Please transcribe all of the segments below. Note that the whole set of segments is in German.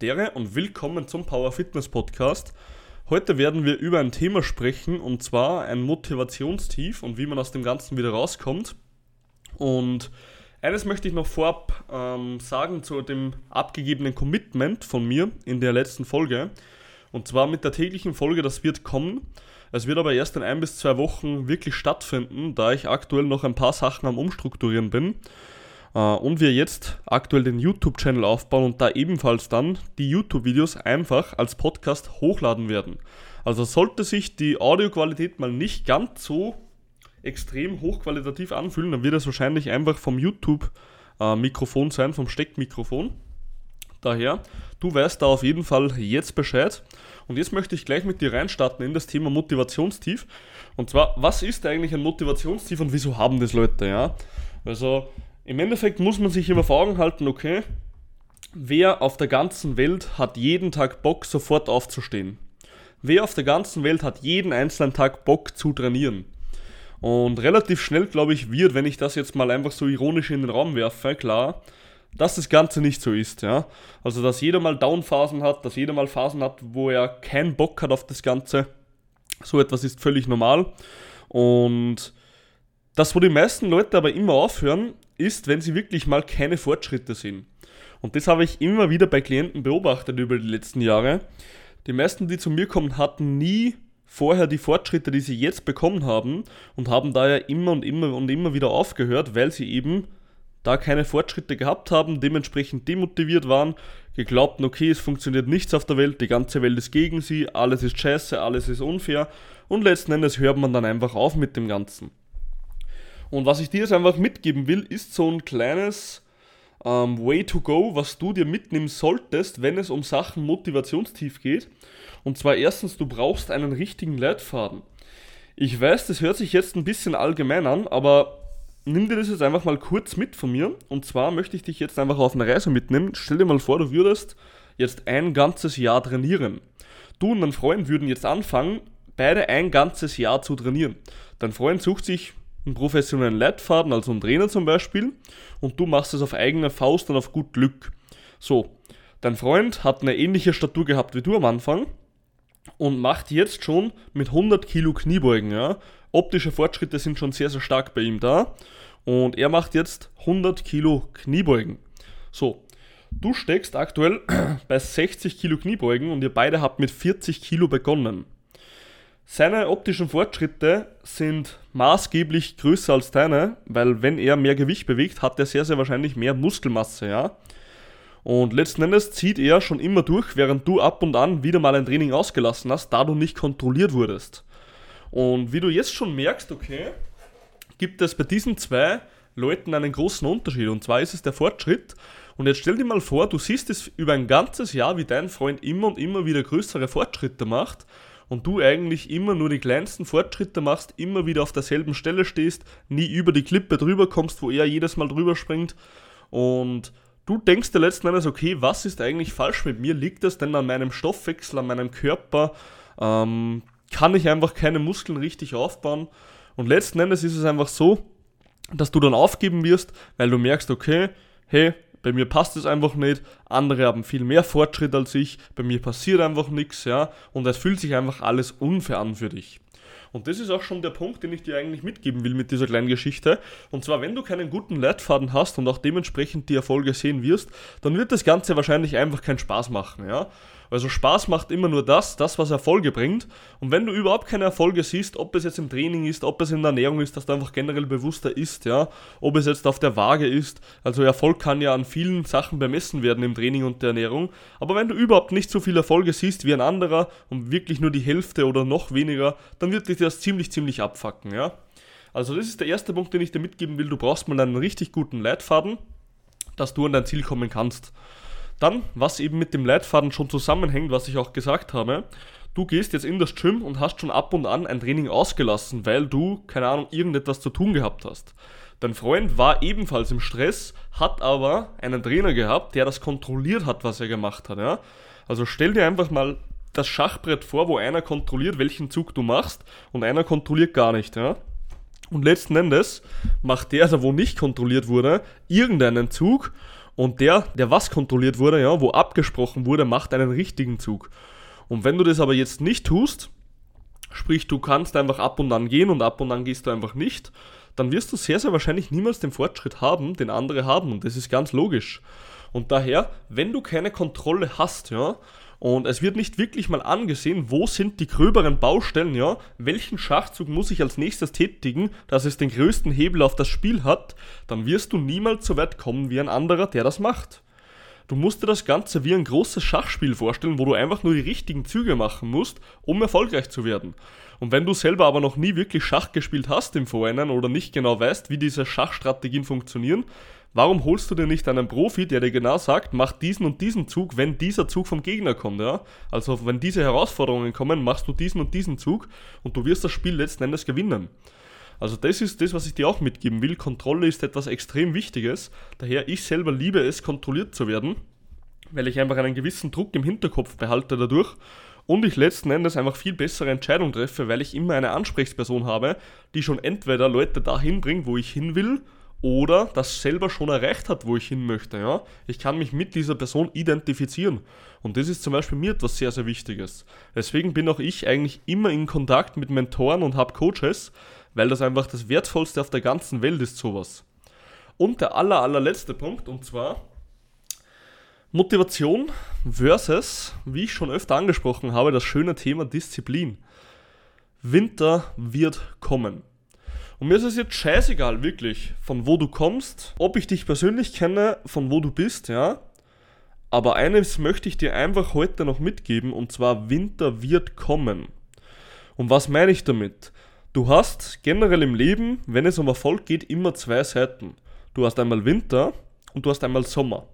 Dere und willkommen zum Power Fitness Podcast. Heute werden wir über ein Thema sprechen und zwar ein Motivationstief und wie man aus dem Ganzen wieder rauskommt. Und eines möchte ich noch vorab ähm, sagen zu dem abgegebenen Commitment von mir in der letzten Folge. Und zwar mit der täglichen Folge, das wird kommen. Es wird aber erst in ein bis zwei Wochen wirklich stattfinden, da ich aktuell noch ein paar Sachen am Umstrukturieren bin. Äh, und wir jetzt aktuell den YouTube-Channel aufbauen und da ebenfalls dann die YouTube-Videos einfach als Podcast hochladen werden. Also sollte sich die Audioqualität mal nicht ganz so extrem hochqualitativ anfühlen, dann wird es wahrscheinlich einfach vom YouTube-Mikrofon äh, sein, vom Steckmikrofon. Daher, du weißt da auf jeden Fall jetzt Bescheid. Und jetzt möchte ich gleich mit dir reinstarten in das Thema Motivationstief. Und zwar, was ist eigentlich ein Motivationstief und wieso haben das Leute, ja? Also, im Endeffekt muss man sich immer vor Augen halten, okay, wer auf der ganzen Welt hat jeden Tag Bock, sofort aufzustehen? Wer auf der ganzen Welt hat jeden einzelnen Tag Bock zu trainieren? Und relativ schnell, glaube ich, wird, wenn ich das jetzt mal einfach so ironisch in den Raum werfe, klar, dass das Ganze nicht so ist, ja. Also, dass jeder mal Downphasen hat, dass jeder mal Phasen hat, wo er keinen Bock hat auf das Ganze. So etwas ist völlig normal. Und das, wo die meisten Leute aber immer aufhören, ist, wenn sie wirklich mal keine Fortschritte sehen. Und das habe ich immer wieder bei Klienten beobachtet über die letzten Jahre. Die meisten, die zu mir kommen, hatten nie vorher die Fortschritte, die sie jetzt bekommen haben und haben daher immer und immer und immer wieder aufgehört, weil sie eben da keine Fortschritte gehabt haben, dementsprechend demotiviert waren, geglaubt, okay, es funktioniert nichts auf der Welt, die ganze Welt ist gegen sie, alles ist scheiße, alles ist unfair und letzten Endes hört man dann einfach auf mit dem Ganzen. Und was ich dir jetzt einfach mitgeben will, ist so ein kleines ähm, Way to go, was du dir mitnehmen solltest, wenn es um Sachen Motivationstief geht. Und zwar erstens, du brauchst einen richtigen Leitfaden. Ich weiß, das hört sich jetzt ein bisschen allgemein an, aber nimm dir das jetzt einfach mal kurz mit von mir. Und zwar möchte ich dich jetzt einfach auf eine Reise mitnehmen. Stell dir mal vor, du würdest jetzt ein ganzes Jahr trainieren. Du und dein Freund würden jetzt anfangen, beide ein ganzes Jahr zu trainieren. Dein Freund sucht sich einen professionellen Leitfaden, also einen Trainer zum Beispiel, und du machst es auf eigene Faust und auf gut Glück. So, dein Freund hat eine ähnliche Statur gehabt wie du am Anfang und macht jetzt schon mit 100 Kilo Kniebeugen. Ja? Optische Fortschritte sind schon sehr, sehr stark bei ihm da. Und er macht jetzt 100 Kilo Kniebeugen. So, du steckst aktuell bei 60 Kilo Kniebeugen und ihr beide habt mit 40 Kilo begonnen. Seine optischen Fortschritte sind maßgeblich größer als deine, weil wenn er mehr Gewicht bewegt, hat er sehr, sehr wahrscheinlich mehr Muskelmasse, ja. Und letzten Endes zieht er schon immer durch, während du ab und an wieder mal ein Training ausgelassen hast, da du nicht kontrolliert wurdest. Und wie du jetzt schon merkst, okay, gibt es bei diesen zwei Leuten einen großen Unterschied. Und zwar ist es der Fortschritt. Und jetzt stell dir mal vor, du siehst es über ein ganzes Jahr, wie dein Freund immer und immer wieder größere Fortschritte macht und du eigentlich immer nur die kleinsten Fortschritte machst, immer wieder auf derselben Stelle stehst, nie über die Klippe drüber kommst, wo er jedes Mal drüber springt und du denkst dir letzten Endes, okay, was ist eigentlich falsch mit mir? Liegt das denn an meinem Stoffwechsel, an meinem Körper? Ähm, kann ich einfach keine Muskeln richtig aufbauen? Und letzten Endes ist es einfach so, dass du dann aufgeben wirst, weil du merkst, okay, hey, bei mir passt es einfach nicht, andere haben viel mehr Fortschritt als ich, bei mir passiert einfach nichts, ja, und es fühlt sich einfach alles unfair an für dich. Und das ist auch schon der Punkt, den ich dir eigentlich mitgeben will mit dieser kleinen Geschichte. Und zwar, wenn du keinen guten Leitfaden hast und auch dementsprechend die Erfolge sehen wirst, dann wird das Ganze wahrscheinlich einfach keinen Spaß machen, ja. Also Spaß macht immer nur das, das, was Erfolge bringt. Und wenn du überhaupt keine Erfolge siehst, ob es jetzt im Training ist, ob es in der Ernährung ist, dass du einfach generell bewusster isst, ja, ob es jetzt auf der Waage ist, also Erfolg kann ja an vielen Sachen bemessen werden im Training und der Ernährung. Aber wenn du überhaupt nicht so viele Erfolge siehst wie ein anderer und wirklich nur die Hälfte oder noch weniger, dann wird dich das ziemlich, ziemlich abfacken, ja. Also das ist der erste Punkt, den ich dir mitgeben will. Du brauchst mal einen richtig guten Leitfaden, dass du an dein Ziel kommen kannst. Dann, was eben mit dem Leitfaden schon zusammenhängt, was ich auch gesagt habe, du gehst jetzt in das Gym und hast schon ab und an ein Training ausgelassen, weil du, keine Ahnung, irgendetwas zu tun gehabt hast. Dein Freund war ebenfalls im Stress, hat aber einen Trainer gehabt, der das kontrolliert hat, was er gemacht hat. Ja? Also stell dir einfach mal das Schachbrett vor, wo einer kontrolliert, welchen Zug du machst und einer kontrolliert gar nicht. Ja? Und letzten Endes macht der, der wo nicht kontrolliert wurde, irgendeinen Zug Und der, der was kontrolliert wurde, ja, wo abgesprochen wurde, macht einen richtigen Zug. Und wenn du das aber jetzt nicht tust, sprich du kannst einfach ab und an gehen und ab und an gehst du einfach nicht, dann wirst du sehr, sehr wahrscheinlich niemals den Fortschritt haben, den andere haben. Und das ist ganz logisch. Und daher, wenn du keine Kontrolle hast, ja, und es wird nicht wirklich mal angesehen, wo sind die gröberen Baustellen, ja, welchen Schachzug muss ich als nächstes tätigen, dass es den größten Hebel auf das Spiel hat, dann wirst du niemals so weit kommen wie ein anderer, der das macht. Du musst dir das Ganze wie ein großes Schachspiel vorstellen, wo du einfach nur die richtigen Züge machen musst, um erfolgreich zu werden. Und wenn du selber aber noch nie wirklich Schach gespielt hast im Vorhinein oder nicht genau weißt, wie diese Schachstrategien funktionieren, Warum holst du dir nicht einen Profi, der dir genau sagt, mach diesen und diesen Zug, wenn dieser Zug vom Gegner kommt, ja? Also wenn diese Herausforderungen kommen, machst du diesen und diesen Zug und du wirst das Spiel letzten Endes gewinnen. Also das ist das, was ich dir auch mitgeben will. Kontrolle ist etwas extrem Wichtiges. Daher ich selber liebe es, kontrolliert zu werden, weil ich einfach einen gewissen Druck im Hinterkopf behalte dadurch und ich letzten Endes einfach viel bessere Entscheidungen treffe, weil ich immer eine Ansprechperson habe, die schon entweder Leute dahin bringt, wo ich hin will, oder das selber schon erreicht hat, wo ich hin möchte. Ja? Ich kann mich mit dieser Person identifizieren. Und das ist zum Beispiel mir etwas sehr, sehr Wichtiges. Deswegen bin auch ich eigentlich immer in Kontakt mit Mentoren und habe Coaches, weil das einfach das Wertvollste auf der ganzen Welt ist, sowas. Und der aller, allerletzte Punkt, und zwar Motivation versus, wie ich schon öfter angesprochen habe, das schöne Thema Disziplin. Winter wird kommen. Und mir ist es jetzt scheißegal, wirklich, von wo du kommst, ob ich dich persönlich kenne, von wo du bist, ja. Aber eines möchte ich dir einfach heute noch mitgeben, und zwar Winter wird kommen. Und was meine ich damit? Du hast generell im Leben, wenn es um Erfolg geht, immer zwei Seiten. Du hast einmal Winter und du hast einmal Sommer.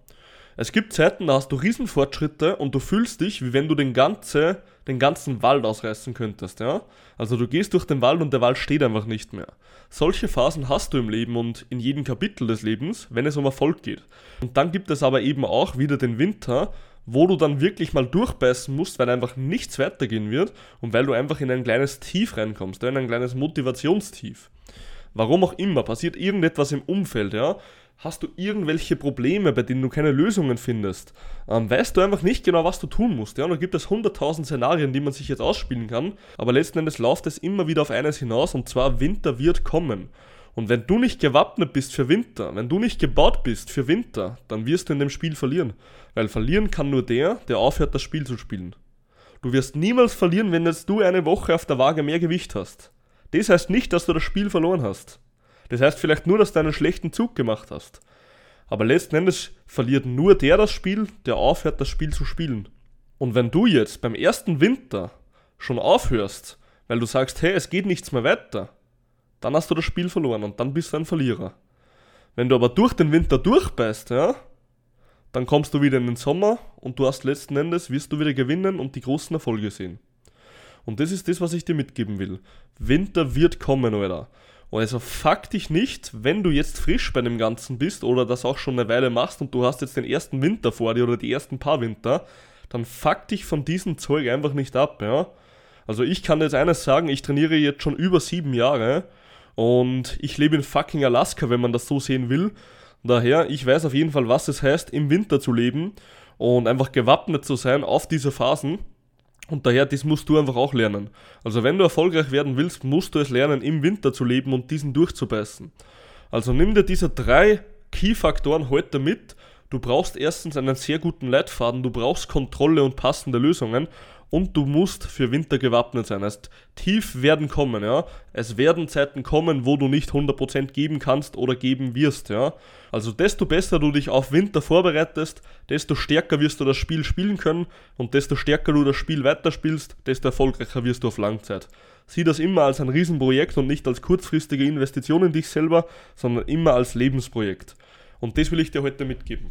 Es gibt Zeiten, da hast du Riesenfortschritte und du fühlst dich, wie wenn du den, ganze, den ganzen Wald ausreißen könntest, ja? Also du gehst durch den Wald und der Wald steht einfach nicht mehr. Solche Phasen hast du im Leben und in jedem Kapitel des Lebens, wenn es um Erfolg geht. Und dann gibt es aber eben auch wieder den Winter, wo du dann wirklich mal durchbeißen musst, weil einfach nichts weitergehen wird und weil du einfach in ein kleines Tief reinkommst, in ein kleines Motivationstief. Warum auch immer, passiert irgendetwas im Umfeld, ja hast du irgendwelche Probleme, bei denen du keine Lösungen findest, ähm, weißt du einfach nicht genau, was du tun musst. Ja? Und da gibt es hunderttausend Szenarien, die man sich jetzt ausspielen kann, aber letzten Endes läuft es immer wieder auf eines hinaus und zwar Winter wird kommen. Und wenn du nicht gewappnet bist für Winter, wenn du nicht gebaut bist für Winter, dann wirst du in dem Spiel verlieren. Weil verlieren kann nur der, der aufhört, das Spiel zu spielen. Du wirst niemals verlieren, wenn jetzt du eine Woche auf der Waage mehr Gewicht hast. Das heißt nicht, dass du das Spiel verloren hast. Das heißt vielleicht nur, dass du einen schlechten Zug gemacht hast. Aber letzten Endes verliert nur der das Spiel, der aufhört, das Spiel zu spielen. Und wenn du jetzt beim ersten Winter schon aufhörst, weil du sagst, hey, es geht nichts mehr weiter, dann hast du das Spiel verloren und dann bist du ein Verlierer. Wenn du aber durch den Winter durchbeißt, ja, dann kommst du wieder in den Sommer und du hast letzten Endes, wirst du wieder gewinnen und die großen Erfolge sehen. Und das ist das, was ich dir mitgeben will. Winter wird kommen, Alter. Und also fuck dich nicht, wenn du jetzt frisch bei dem Ganzen bist oder das auch schon eine Weile machst und du hast jetzt den ersten Winter vor dir oder die ersten paar Winter, dann fuck dich von diesem Zeug einfach nicht ab, ja. Also ich kann jetzt eines sagen, ich trainiere jetzt schon über sieben Jahre und ich lebe in fucking Alaska, wenn man das so sehen will. Daher, ich weiß auf jeden Fall, was es heißt, im Winter zu leben und einfach gewappnet zu sein auf diese Phasen. Und daher, das musst du einfach auch lernen. Also wenn du erfolgreich werden willst, musst du es lernen, im Winter zu leben und diesen durchzubeißen. Also nimm dir diese drei Key-Faktoren heute mit. Du brauchst erstens einen sehr guten Leitfaden, du brauchst Kontrolle und passende Lösungen und du musst für Winter gewappnet sein. Heißt, tief werden kommen, ja. Es werden Zeiten kommen, wo du nicht 100% geben kannst oder geben wirst, ja. Also desto besser du dich auf Winter vorbereitest, desto stärker wirst du das Spiel spielen können und desto stärker du das Spiel weiterspielst, desto erfolgreicher wirst du auf Langzeit. Sieh das immer als ein Riesenprojekt und nicht als kurzfristige Investition in dich selber, sondern immer als Lebensprojekt. Und das will ich dir heute mitgeben.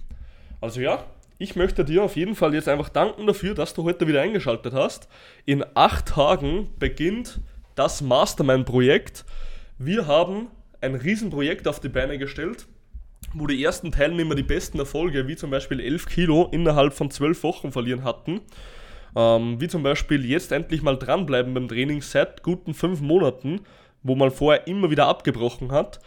Also ja, ich möchte dir auf jeden Fall jetzt einfach danken dafür, dass du heute wieder eingeschaltet hast. In acht Tagen beginnt das Mastermind-Projekt. Wir haben ein Riesenprojekt auf die Beine gestellt, wo die ersten Teilnehmer die besten Erfolge, wie zum Beispiel 11 Kilo, innerhalb von 12 Wochen verlieren hatten. Ähm, wie zum Beispiel jetzt endlich mal dranbleiben beim Training seit guten 5 Monaten, wo man vorher immer wieder abgebrochen hat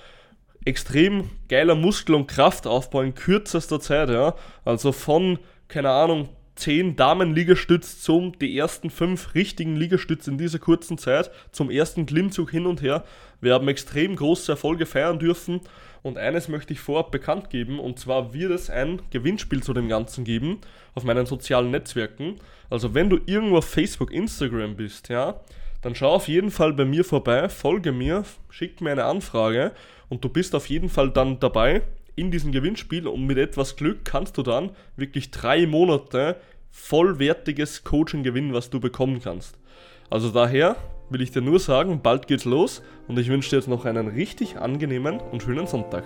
extrem geiler Muskel- und Kraftaufbau in kürzester Zeit, ja. Also von, keine Ahnung, 10 Damen-Liegestütz zum die ersten 5 richtigen Liegestütz in dieser kurzen Zeit, zum ersten Klimmzug hin und her. Wir haben extrem große Erfolge feiern dürfen und eines möchte ich vorab bekannt geben und zwar wird es ein Gewinnspiel zu dem Ganzen geben auf meinen sozialen Netzwerken. Also wenn du irgendwo auf Facebook, Instagram bist, ja, dann schau auf jeden Fall bei mir vorbei, folge mir, schick mir eine Anfrage und du bist auf jeden Fall dann dabei in diesem Gewinnspiel und mit etwas Glück kannst du dann wirklich drei Monate vollwertiges Coaching gewinnen, was du bekommen kannst. Also daher will ich dir nur sagen, bald geht's los und ich wünsche dir jetzt noch einen richtig angenehmen und schönen Sonntag.